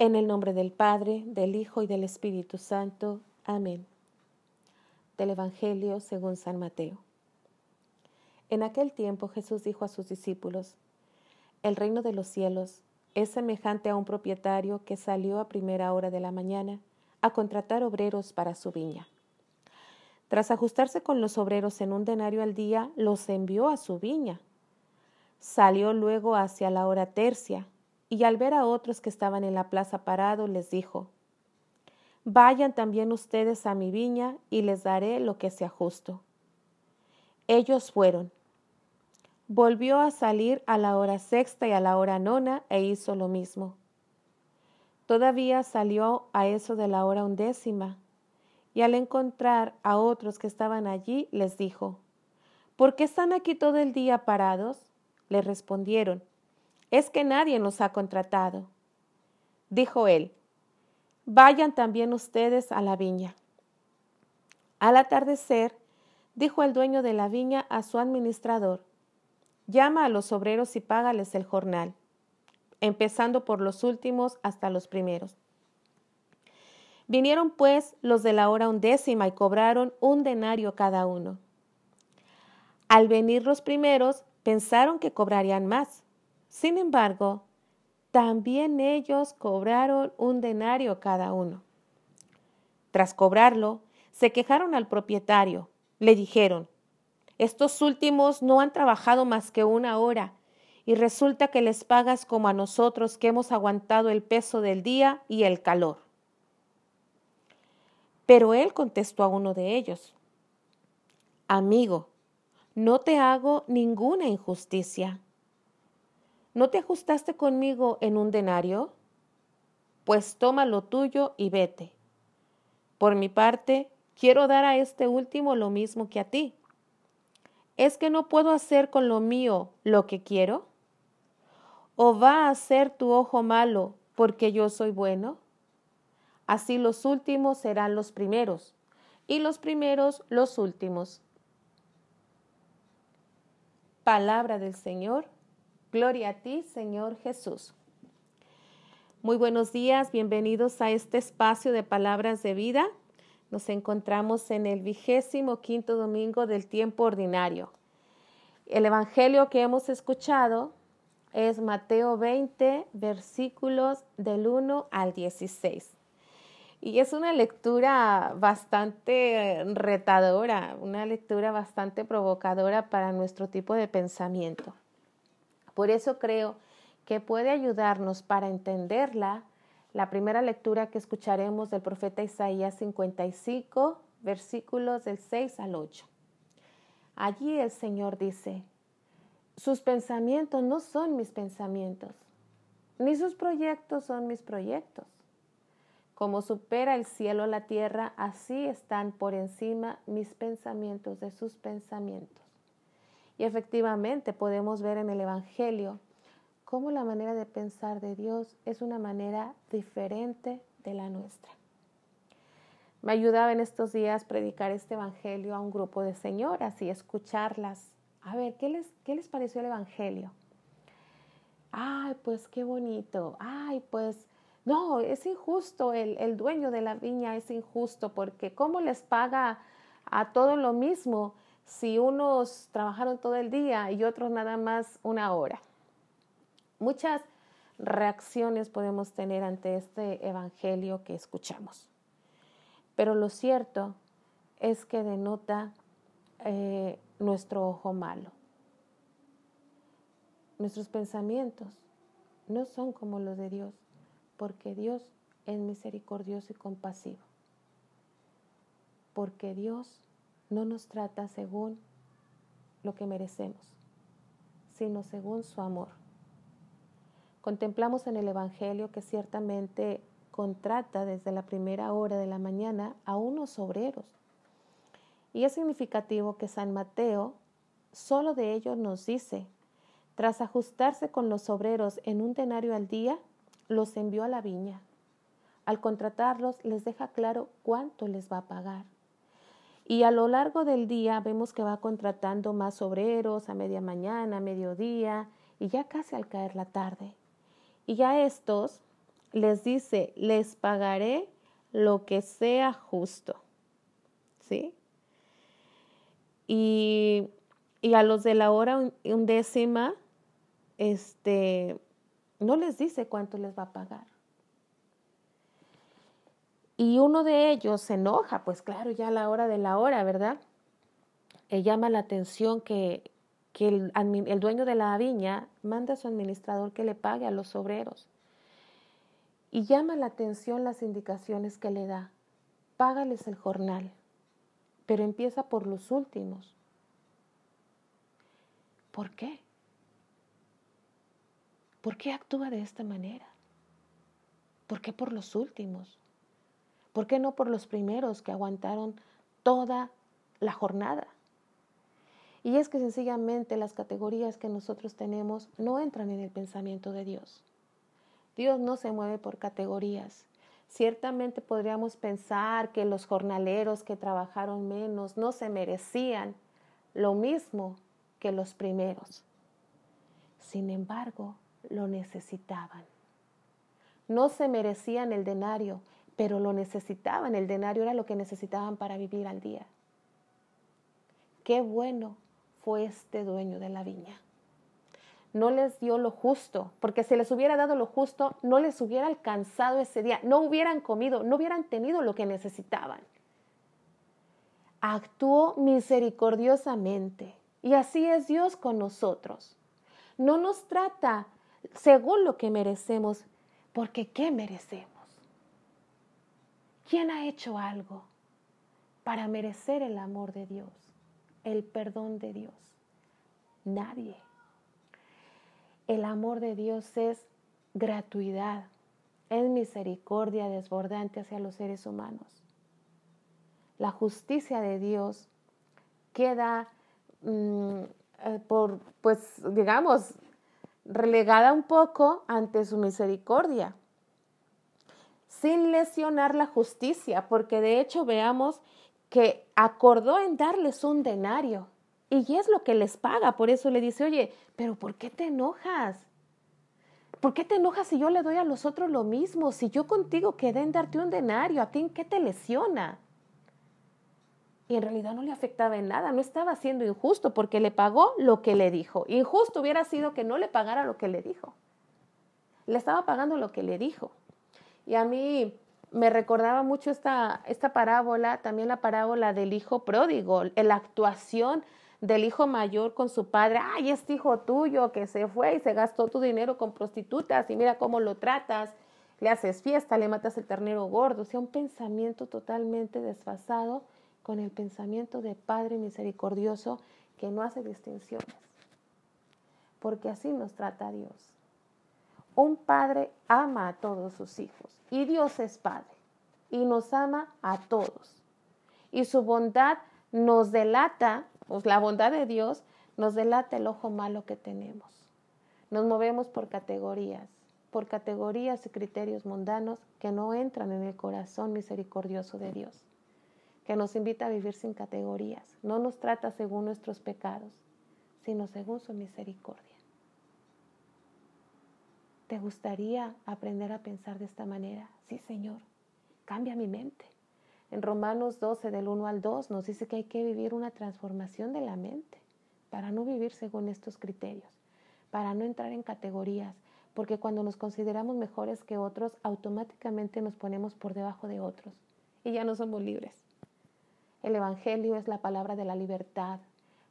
En el nombre del Padre, del Hijo y del Espíritu Santo. Amén. Del Evangelio según San Mateo. En aquel tiempo Jesús dijo a sus discípulos, El reino de los cielos es semejante a un propietario que salió a primera hora de la mañana a contratar obreros para su viña. Tras ajustarse con los obreros en un denario al día, los envió a su viña. Salió luego hacia la hora tercia y al ver a otros que estaban en la plaza parados, les dijo, Vayan también ustedes a mi viña y les daré lo que sea justo. Ellos fueron. Volvió a salir a la hora sexta y a la hora nona e hizo lo mismo. Todavía salió a eso de la hora undécima, y al encontrar a otros que estaban allí, les dijo, ¿Por qué están aquí todo el día parados? Le respondieron, es que nadie nos ha contratado. Dijo él, vayan también ustedes a la viña. Al atardecer, dijo el dueño de la viña a su administrador, llama a los obreros y págales el jornal, empezando por los últimos hasta los primeros. Vinieron pues los de la hora undécima y cobraron un denario cada uno. Al venir los primeros, pensaron que cobrarían más sin embargo, también ellos cobraron un denario cada uno. Tras cobrarlo, se quejaron al propietario. Le dijeron, estos últimos no han trabajado más que una hora y resulta que les pagas como a nosotros que hemos aguantado el peso del día y el calor. Pero él contestó a uno de ellos, Amigo, no te hago ninguna injusticia. ¿No te ajustaste conmigo en un denario? Pues toma lo tuyo y vete. Por mi parte, quiero dar a este último lo mismo que a ti. ¿Es que no puedo hacer con lo mío lo que quiero? ¿O va a ser tu ojo malo porque yo soy bueno? Así los últimos serán los primeros y los primeros los últimos. Palabra del Señor Gloria a ti, Señor Jesús. Muy buenos días, bienvenidos a este espacio de palabras de vida. Nos encontramos en el vigésimo quinto domingo del tiempo ordinario. El evangelio que hemos escuchado es Mateo 20, versículos del 1 al 16. Y es una lectura bastante retadora, una lectura bastante provocadora para nuestro tipo de pensamiento. Por eso creo que puede ayudarnos para entenderla la primera lectura que escucharemos del profeta Isaías 55, versículos del 6 al 8. Allí el Señor dice, sus pensamientos no son mis pensamientos, ni sus proyectos son mis proyectos. Como supera el cielo la tierra, así están por encima mis pensamientos de sus pensamientos. Y efectivamente podemos ver en el Evangelio cómo la manera de pensar de Dios es una manera diferente de la nuestra. Me ayudaba en estos días predicar este Evangelio a un grupo de señoras y escucharlas. A ver, ¿qué les, qué les pareció el Evangelio? Ay, pues qué bonito. Ay, pues no, es injusto. El, el dueño de la viña es injusto porque ¿cómo les paga a todo lo mismo? Si unos trabajaron todo el día y otros nada más una hora. Muchas reacciones podemos tener ante este evangelio que escuchamos. Pero lo cierto es que denota eh, nuestro ojo malo. Nuestros pensamientos no son como los de Dios, porque Dios es misericordioso y compasivo. Porque Dios no nos trata según lo que merecemos, sino según su amor. Contemplamos en el Evangelio que ciertamente contrata desde la primera hora de la mañana a unos obreros. Y es significativo que San Mateo solo de ellos nos dice, tras ajustarse con los obreros en un denario al día, los envió a la viña. Al contratarlos les deja claro cuánto les va a pagar. Y a lo largo del día vemos que va contratando más obreros a media mañana, a mediodía y ya casi al caer la tarde. Y ya estos les dice, les pagaré lo que sea justo. ¿Sí? Y, a los de la hora undécima, este, no les dice cuánto les va a pagar. Y uno de ellos se enoja, pues claro, ya a la hora de la hora, ¿verdad? Le llama la atención que, el, el dueño de la viña manda a su administrador que le pague a los obreros. Y llama la atención las indicaciones que le da. Págales el jornal, pero empieza por los últimos. ¿Por qué? ¿Por qué actúa de esta manera? ¿Por qué por los últimos? ¿Por qué no por los primeros que aguantaron toda la jornada? Y es que sencillamente las categorías que nosotros tenemos no entran en el pensamiento de Dios. Dios no se mueve por categorías. Ciertamente podríamos pensar que los jornaleros que trabajaron menos no se merecían lo mismo que los primeros. Sin embargo, lo necesitaban. No se merecían el denario, pero lo necesitaban. El denario era lo que necesitaban para vivir al día. Qué bueno fue este dueño de la viña. No les dio lo justo, porque si les hubiera dado lo justo, no les hubiera alcanzado ese día, no hubieran comido, no hubieran tenido lo que necesitaban. Actuó misericordiosamente y así es Dios con nosotros. No nos trata según lo que merecemos, porque ¿qué merecemos? ¿Quién ha hecho algo para merecer el amor de Dios, el perdón de Dios? Nadie. El amor de Dios es gratuidad, es misericordia desbordante hacia los seres humanos. La justicia de Dios queda mm, eh, pues, digamos, relegada un poco ante su misericordia, sin lesionar la justicia, porque de hecho veamos que acordó en darles un denario y es lo que les paga, por eso le dice, oye, pero ¿por qué te enojas? ¿Por qué te enojas si yo le doy a los otros lo mismo? Si yo contigo quedé en darte un denario, ¿a ti en qué te lesiona? Y en realidad no le afectaba en nada, no estaba siendo injusto porque le pagó lo que le dijo. Injusto hubiera sido que no le pagara lo que le dijo. Le estaba pagando lo que le dijo. Y a mí me recordaba mucho esta, esta parábola, también la parábola del hijo pródigo, la actuación del hijo mayor con su padre. Ay, este hijo tuyo que se fue y se gastó tu dinero con prostitutas y mira cómo lo tratas. Le haces fiesta, le matas el ternero gordo. O sea, un pensamiento totalmente desfasado con el pensamiento de Padre misericordioso que no hace distinciones, porque así nos trata Dios. Un padre ama a todos sus hijos y Dios es padre y nos ama a todos. Y su bondad nos delata, pues la bondad de Dios nos delata el ojo malo que tenemos. Nos movemos por categorías, por categorías y criterios mundanos que no entran en el corazón misericordioso de Dios que nos invita a vivir sin categorías. No nos trata según nuestros pecados, sino según su misericordia. ¿Te gustaría aprender a pensar de esta manera? Sí, Señor, cambia mi mente. En Romanos 12, del 1 al 2, nos dice que hay que vivir una transformación de la mente para no vivir según estos criterios, para no entrar en categorías, porque cuando nos consideramos mejores que otros, automáticamente nos ponemos por debajo de otros y ya no somos libres. El Evangelio es la palabra de la libertad,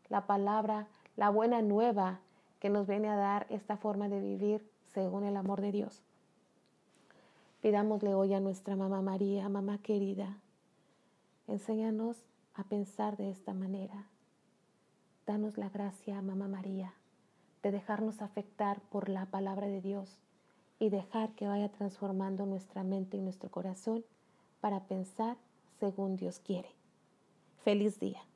la palabra, la buena nueva que nos viene a dar esta forma de vivir según el amor de Dios. Pidámosle hoy a nuestra mamá María, mamá querida, enséñanos a pensar de esta manera. Danos la gracia, mamá María, de dejarnos afectar por la palabra de Dios y dejar que vaya transformando nuestra mente y nuestro corazón para pensar según Dios quiere. Feliz día.